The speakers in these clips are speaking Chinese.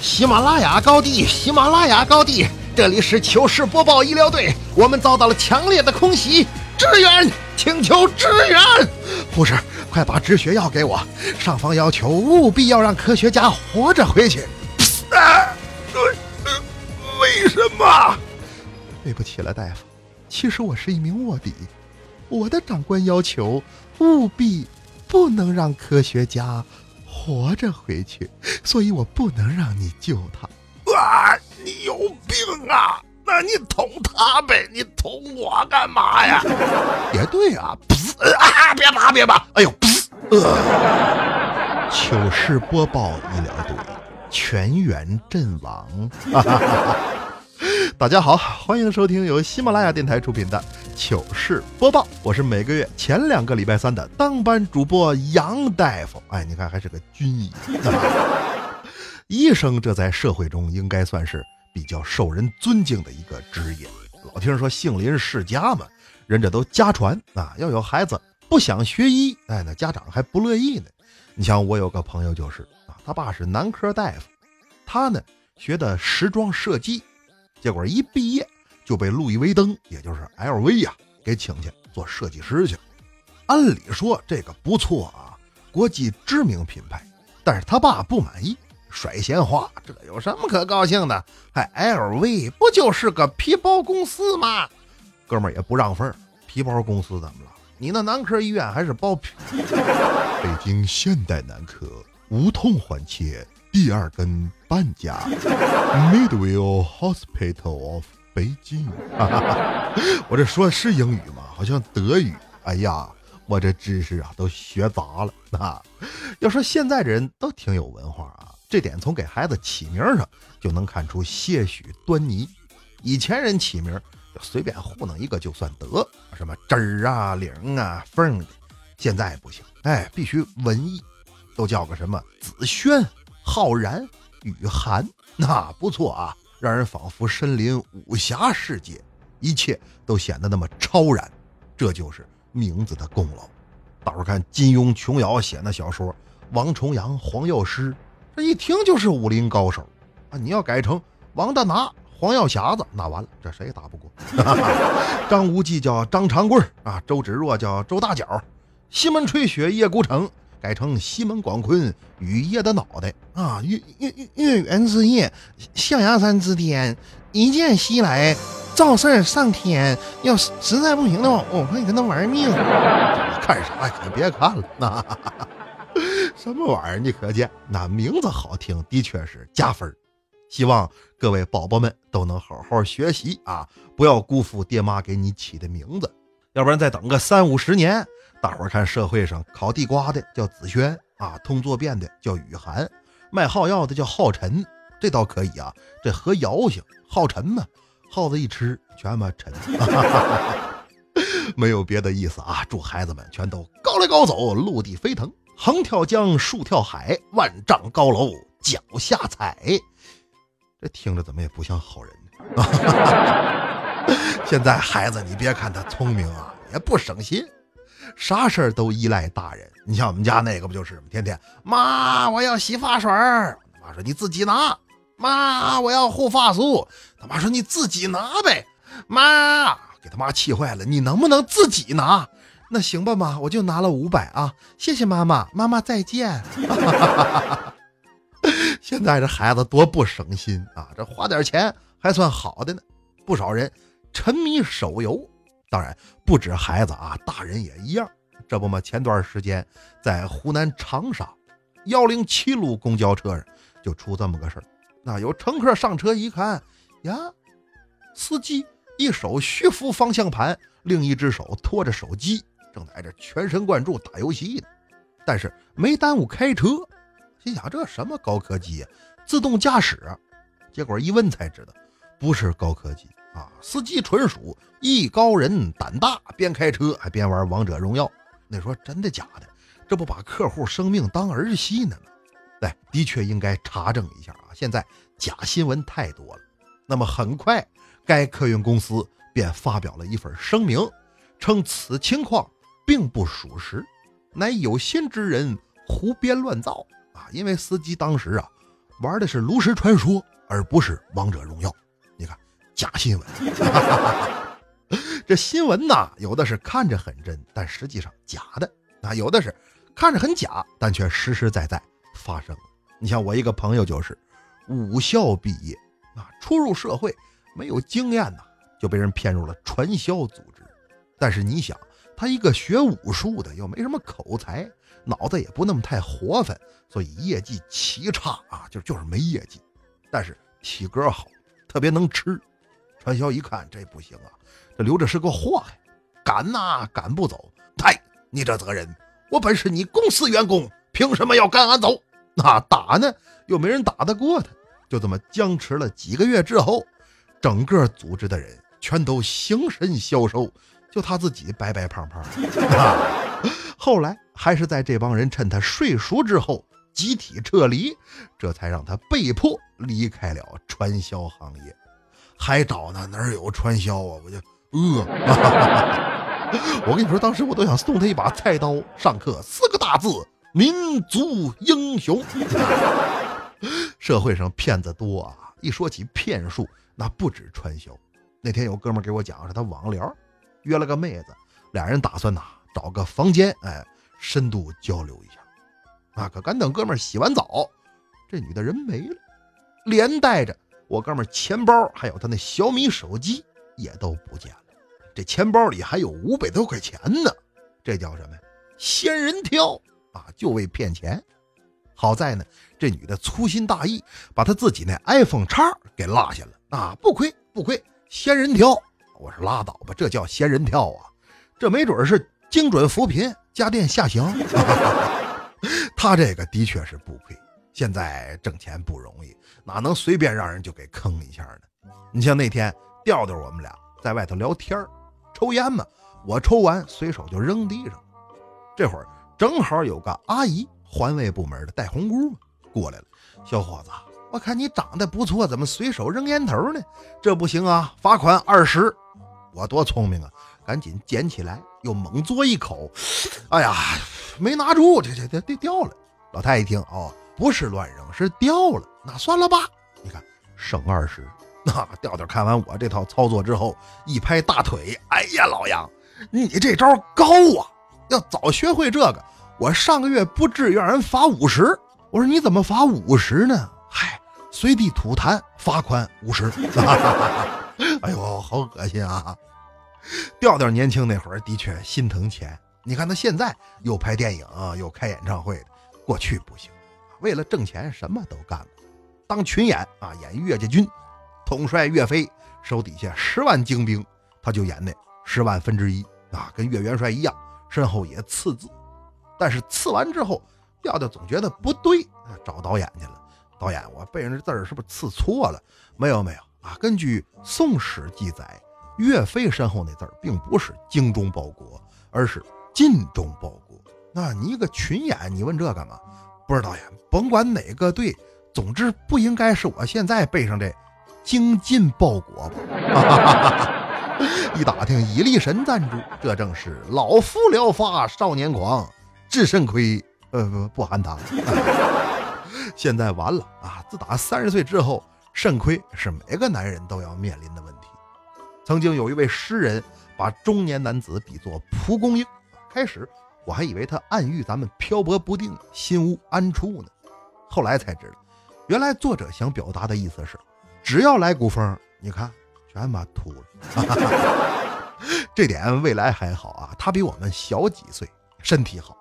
喜马拉雅高地，喜马拉雅高地，这里是糗事播报医疗队，我们遭到了强烈的空袭，支援，请求支援！护士，快把止血药给我！上方要求务必要让科学家活着回去。啊，为什么？对不起了，大夫，其实我是一名卧底，我的长官要求务必不能让科学家。活着回去，所以我不能让你救他。啊，你有病啊！那你捅他呗，你捅我干嘛呀？也对啊，啊，别拔别拔！哎呦，呃，糗事播报医疗队全员阵亡。大家好，欢迎收听由喜马拉雅电台出品的糗事播报，我是每个月前两个礼拜三的当班主播杨大夫。哎，你看还是个军医，医生这在社会中应该算是比较受人尊敬的一个职业。老听说杏林世家嘛，人家都家传啊，要有孩子不想学医，哎，那家长还不乐意呢。你像我有个朋友就是啊，他爸是男科大夫，他呢学的时装设计。结果一毕业就被路易威登，也就是 LV 呀，给请去做设计师去了。按理说这个不错啊，国际知名品牌。但是他爸不满意，甩闲话：“这有什么可高兴的？哎，LV 不就是个皮包公司吗？”哥们儿也不让份儿，皮包公司怎么了？你那男科医院还是包皮？北京现代男科无痛环切。第二根半价，Midway Hospital of Beijing。我这说的是英语吗？好像德语。哎呀，我这知识啊都学杂了啊！要说现在人都挺有文化啊，这点从给孩子起名上就能看出些许端倪。以前人起名就随便糊弄一个就算得，什么枝儿啊、领啊、凤的。现在不行，哎，必须文艺，都叫个什么子轩。浩然、雨涵，那不错啊，让人仿佛身临武侠世界，一切都显得那么超然。这就是名字的功劳。大伙看金庸、琼瑶写那小说，王重阳、黄药师，这一听就是武林高手啊！你要改成王大拿、黄药匣子，那完了，这谁也打不过。张无忌叫张长贵啊，周芷若叫周大脚，西门吹雪叶孤城。改成西门广坤雨夜的脑袋啊！月月月月圆之夜，象牙山之巅，一剑袭来，赵四上天。要实实在不行的话，我可以跟他玩命。看啥呀？别看了，那 什么玩意儿？你可见那名字好听，的确是加分。希望各位宝宝们都能好好学习啊，不要辜负爹妈给你起的名字，要不然再等个三五十年。大伙儿看社会上烤地瓜的叫子轩啊，通坐便的叫雨涵，卖耗药的叫浩辰，这倒可以啊，这合谣性。浩辰嘛，耗子一吃全嘛沉，没有别的意思啊。祝孩子们全都高来高走，陆地飞腾，横跳江，竖跳海，万丈高楼脚下踩。这听着怎么也不像好人呢？现在孩子，你别看他聪明啊，也不省心。啥事儿都依赖大人，你像我们家那个不就是吗？天天妈，我要洗发水儿，妈说你自己拿；妈，我要护发素，他妈说你自己拿呗。妈，给他妈气坏了，你能不能自己拿？那行吧，妈，我就拿了五百啊，谢谢妈妈，妈妈再见。现在这孩子多不省心啊，这花点钱还算好的呢，不少人沉迷手游。当然不止孩子啊，大人也一样。这不嘛，前段时间在湖南长沙幺零七路公交车上就出这么个事儿。那有乘客上车一看，呀，司机一手虚扶方向盘，另一只手托着手机，正在这全神贯注打游戏呢。但是没耽误开车，心想这什么高科技啊，自动驾驶。结果一问才知道，不是高科技。啊，司机纯属艺高人胆大，边开车还边玩王者荣耀。那说真的假的？这不把客户生命当儿戏呢吗？对，的确应该查证一下啊！现在假新闻太多了。那么很快，该客运公司便发表了一份声明，称此情况并不属实，乃有心之人胡编乱造啊！因为司机当时啊玩的是炉石传说，而不是王者荣耀。假新闻，这新闻呐，有的是看着很真，但实际上假的；啊，有的是看着很假，但却实实在在发生了。你像我一个朋友就是武校毕业啊，初入社会没有经验呐，就被人骗入了传销组织。但是你想，他一个学武术的，又没什么口才，脑子也不那么太活泛，所以业绩奇差啊，就就是没业绩。但是体格好，特别能吃。传销一看这不行啊，这留着是个祸害，赶呐赶不走。嗨，你这责任，我本是你公司员工，凭什么要赶俺走？那打呢，又没人打得过他，就这么僵持了几个月之后，整个组织的人全都形神消瘦。就他自己白白胖胖，后来还是在这帮人趁他睡熟之后集体撤离，这才让他被迫离开了传销行业。还找呢？哪有传销啊？我就饿。我跟你说，当时我都想送他一把菜刀。上课四个大字：民族英雄。社会上骗子多啊，一说起骗术，那不止传销。那天有哥们给我讲，是他网聊。约了个妹子，俩人打算呐找个房间，哎，深度交流一下。啊，可敢等哥们洗完澡，这女的人没了，连带着我哥们钱包还有他那小米手机也都不见了。这钱包里还有五百多块钱呢，这叫什么呀？仙人跳啊！就为骗钱。好在呢，这女的粗心大意，把她自己那 iPhone 叉给落下了。啊，不亏不亏，仙人跳。我说拉倒吧，这叫仙人跳啊！这没准是精准扶贫、家电下乡。他这个的确是不亏。现在挣钱不容易，哪能随便让人就给坑一下呢？你像那天调调我们俩在外头聊天抽烟嘛，我抽完随手就扔地上。这会儿正好有个阿姨，环卫部门的戴红箍，过来了。小伙子，我看你长得不错，怎么随手扔烟头呢？这不行啊，罚款二十。我多聪明啊！赶紧捡起来，又猛嘬一口。哎呀，没拿住，这这这这掉了。老太一听，哦，不是乱扔，是掉了。那算了吧。你看，省二十。那调调看完我这套操作之后，一拍大腿：“哎呀，老杨，你这招高啊！要早学会这个，我上个月不至于让人罚五十。”我说：“你怎么罚五十呢？”嗨，随地吐痰，罚款五十。哎呦，好恶心啊！调调年轻那会儿的确心疼钱。你看他现在又拍电影又开演唱会的，过去不行，为了挣钱什么都干过。当群演啊，演岳家军，统帅岳飞，手底下十万精兵，他就演那十万分之一啊，跟岳元帅一样，身后也刺字。但是刺完之后，调调总觉得不对，找导演去了。导演，我背上这字儿是不是刺错了？没有，没有。啊，根据《宋史》记载，岳飞身后那字儿并不是“精忠报国”，而是“尽忠报国”。那你一个群演，你问这干嘛？不是导演，甭管哪个队，总之不应该是我现在背上这“精进报国”吧？一打听，以力神赞助，这正是老夫聊发少年狂，治肾亏，呃不不含糖。现在完了啊！自打三十岁之后。肾亏是每个男人都要面临的问题。曾经有一位诗人把中年男子比作蒲公英，开始我还以为他暗喻咱们漂泊不定、心无安处呢。后来才知道，原来作者想表达的意思是，只要来股风，你看全把秃了。这点未来还好啊，他比我们小几岁，身体好，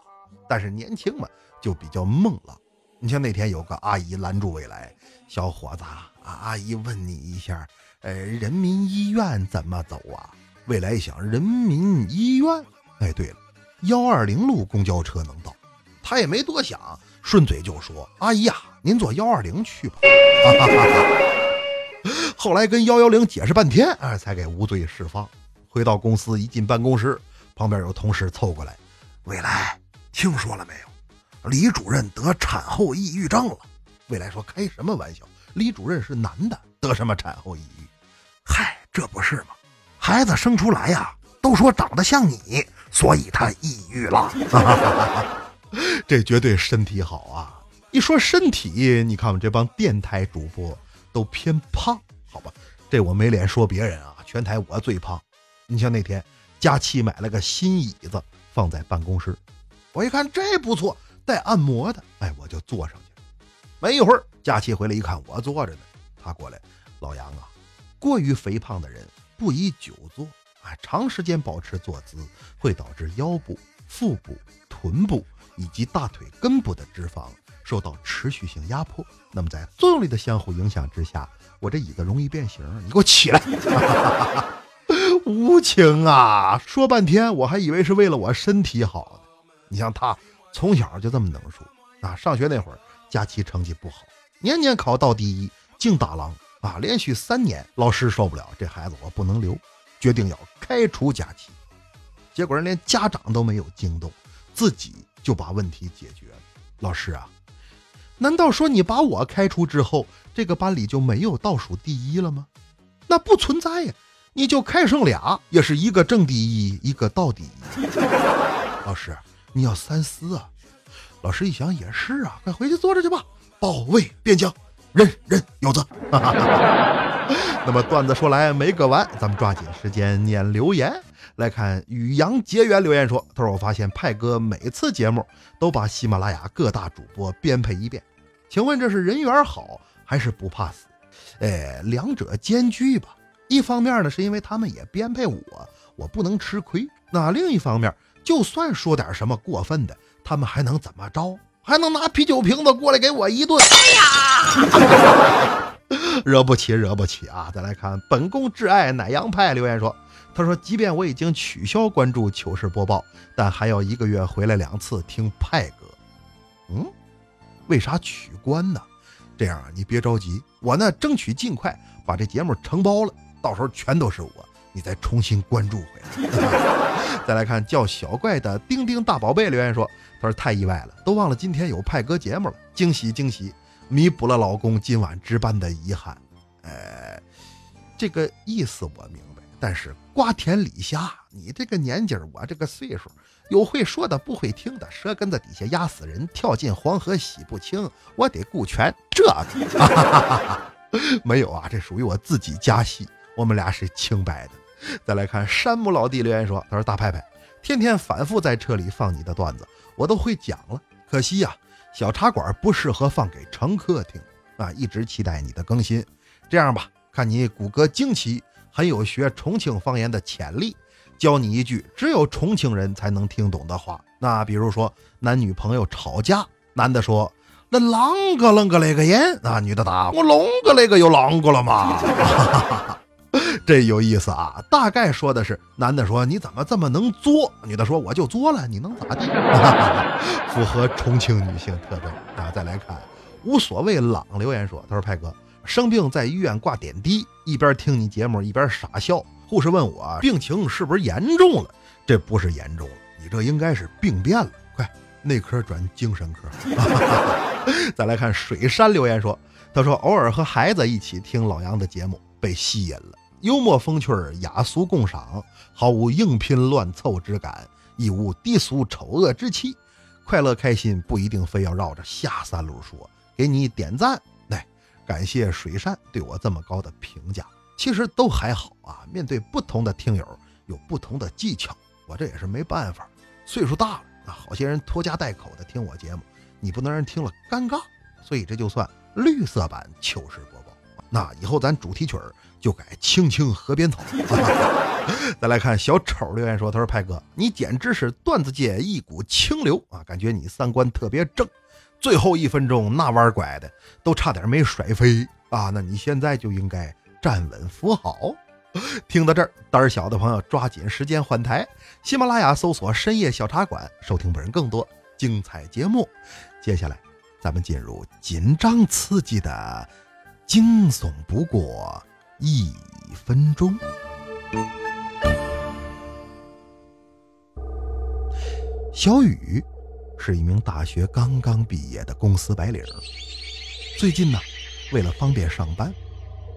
但是年轻嘛就比较梦了。你像那天有个阿姨拦住未来小伙子。阿姨问你一下，呃，人民医院怎么走啊？未来一想，人民医院，哎，对了，幺二零路公交车能到。他也没多想，顺嘴就说：“阿姨呀，您坐幺二零去吧。”哈哈哈哈后来跟幺幺零解释半天，啊，才给无罪释放。回到公司，一进办公室，旁边有同事凑过来：“未来，听说了没有？李主任得产后抑郁症了。”未来说：“开什么玩笑？”李主任是男的，得什么产后抑郁？嗨，这不是吗？孩子生出来呀，都说长得像你，所以他抑郁了。这绝对身体好啊！一说身体，你看我们这帮电台主播都偏胖，好吧？这我没脸说别人啊，全台我最胖。你像那天佳琪买了个新椅子放在办公室，我一看这不错，带按摩的，哎，我就坐上去了。没一会儿，佳琪回来一看我坐着呢，他过来，老杨啊，过于肥胖的人不宜久坐，长时间保持坐姿会导致腰部、腹部、臀部以及大腿根部的脂肪。受到持续性压迫，那么在作用力的相互影响之下，我这椅子容易变形。你给我起来！无情啊！说半天我还以为是为了我身体好呢。你像他从小就这么能说啊，上学那会儿佳琪成绩不好，年年考倒第一，净打狼啊！连续三年，老师受不了这孩子，我不能留，决定要开除佳琪。结果人连家长都没有惊动，自己就把问题解决了。老师啊！难道说你把我开除之后，这个班里就没有倒数第一了吗？那不存在呀，你就开剩俩，也是一个正第一，一个倒第一。老师，你要三思啊！老师一想也是啊，快回去坐着去吧。保卫边疆，人人有责。那么段子说来没个完，咱们抓紧时间念留言。来看与杨结缘留言说：“他说我发现派哥每次节目都把喜马拉雅各大主播编配一遍，请问这是人缘好还是不怕死？哎，两者兼具吧。一方面呢，是因为他们也编配我，我不能吃亏；那另一方面，就算说点什么过分的，他们还能怎么着？还能拿啤酒瓶子过来给我一顿？哎呀，惹不起，惹不起啊！再来看本宫挚爱奶羊派留言说。”他说：“即便我已经取消关注糗事播报，但还要一个月回来两次听派哥。嗯，为啥取关呢？这样啊，你别着急，我呢争取尽快把这节目承包了，到时候全都是我，你再重新关注回来。再来看叫小怪的丁丁大宝贝留言说：他说太意外了，都忘了今天有派哥节目了，惊喜惊喜，弥补了老公今晚值班的遗憾。呃，这个意思我明白。”但是瓜田李下，你这个年纪儿，我这个岁数，有会说的，不会听的，舌根子底下压死人，跳进黄河洗不清，我得顾全这个。没有啊，这属于我自己加戏，我们俩是清白的。再来看山姆老弟留言说：“他说大派派，天天反复在车里放你的段子，我都会讲了，可惜呀，小茶馆不适合放给乘客听啊，一直期待你的更新。这样吧，看你骨骼惊奇。”很有学重庆方言的潜力，教你一句只有重庆人才能听懂的话。那比如说，男女朋友吵架，男的说：“那啷个啷个那个烟？”啊，女的答：“我啷个那个又啷个了嘛？” 这有意思啊！大概说的是，男的说：“你怎么这么能作？”女的说：“我就作了，你能咋地？”符合重庆女性特征啊！再来看，无所谓朗留言说：“他说派哥。”生病在医院挂点滴，一边听你节目一边傻笑。护士问我病情是不是严重了？这不是严重了，你这应该是病变了。快，内科转精神科。再来看水山留言说，他说偶尔和孩子一起听老杨的节目，被吸引了，幽默风趣，雅俗共赏，毫无硬拼乱凑之感，亦无低俗丑恶之气，快乐开心不一定非要绕着下三路说。给你点赞。感谢水山对我这么高的评价，其实都还好啊。面对不同的听友，有不同的技巧，我这也是没办法。岁数大了啊，好些人拖家带口的听我节目，你不能让人听了尴尬，所以这就算绿色版糗事播报。那以后咱主题曲儿就改《青青河边草》。再来看小丑留言说：“他说派哥，你简直是段子界一股清流啊，感觉你三观特别正。”最后一分钟那弯拐的都差点没甩飞啊！那你现在就应该站稳扶好。听到这儿，胆小的朋友抓紧时间换台，喜马拉雅搜索“深夜小茶馆”，收听本人更多精彩节目。接下来，咱们进入紧张刺激的惊悚不过一分钟。小雨。是一名大学刚刚毕业的公司白领，最近呢，为了方便上班，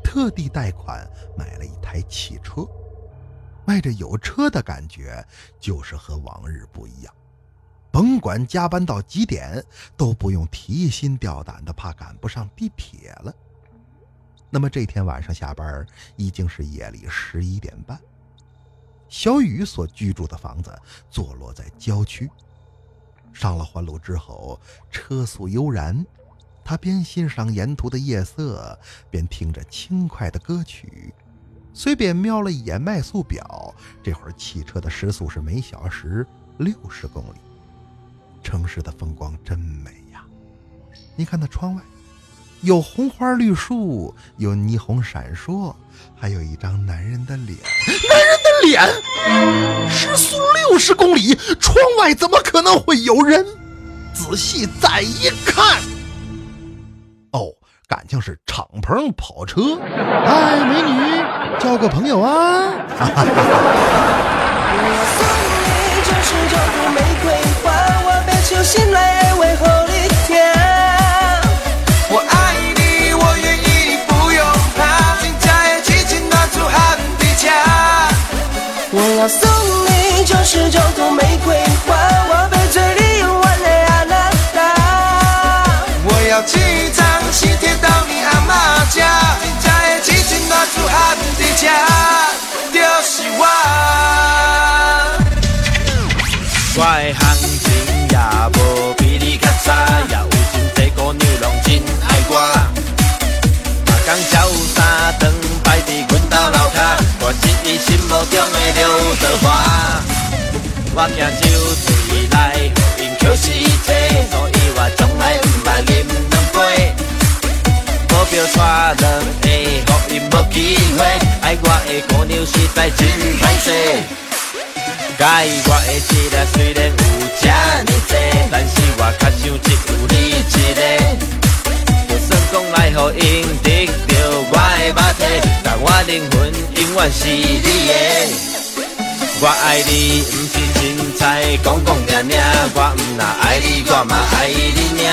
特地贷款买了一台汽车。迈着有车的感觉就是和往日不一样。甭管加班到几点，都不用提心吊胆的怕赶不上地铁了。那么这天晚上下班已经是夜里十一点半。小雨所居住的房子坐落在郊区。上了环路之后，车速悠然，他边欣赏沿途的夜色，边听着轻快的歌曲。随便瞄了一眼迈速表，这会儿汽车的时速是每小时六十公里。城市的风光真美呀！你看那窗外，有红花绿树，有霓虹闪烁，还有一张男人的脸。男人的脸，时速六十公里，窗外怎么可能会有人？仔细再一看，哦，感情是敞篷跑车。哎，美女，交个朋友啊！哈哈哈我惊酒醉来，互因捡尸体，所以我从来毋捌啉两杯。保镖带两个，互因无机会，爱我的姑娘实在真歹势。介意我的质量虽然有这呢多，但是我较想只有你一个。就算讲来互因得到我的肉体，但我灵魂永远是你的。我爱你，不是凊彩讲讲念念，我不那爱你，我嘛爱你尔。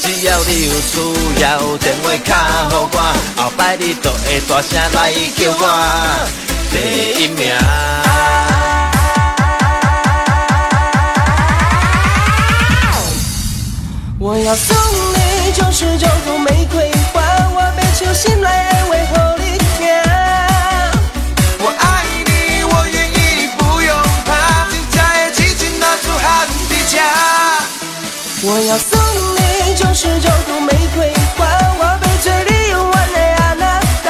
只要你有需要，电话卡给我，后摆你就会大声来叫我第一名。我要送你九十九朵玫瑰花，我被求心来为何你我要送你九十九朵玫瑰花，我被这里有我的阿娜达。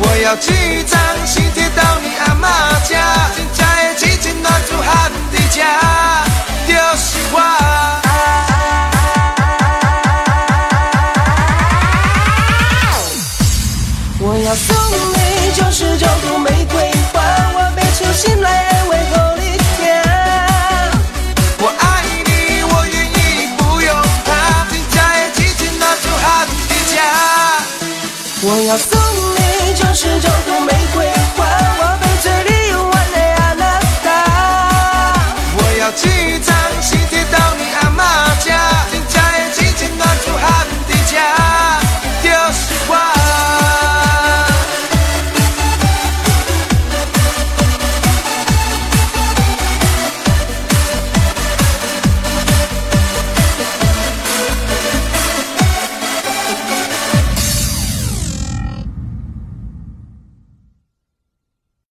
我要寄一张信贴到你阿妈家，金家也紧紧暖住汗的家，丢西瓜。我要送你九十九朵玫瑰花，我被初心来。我要送你九十九朵玫瑰花，我背着你。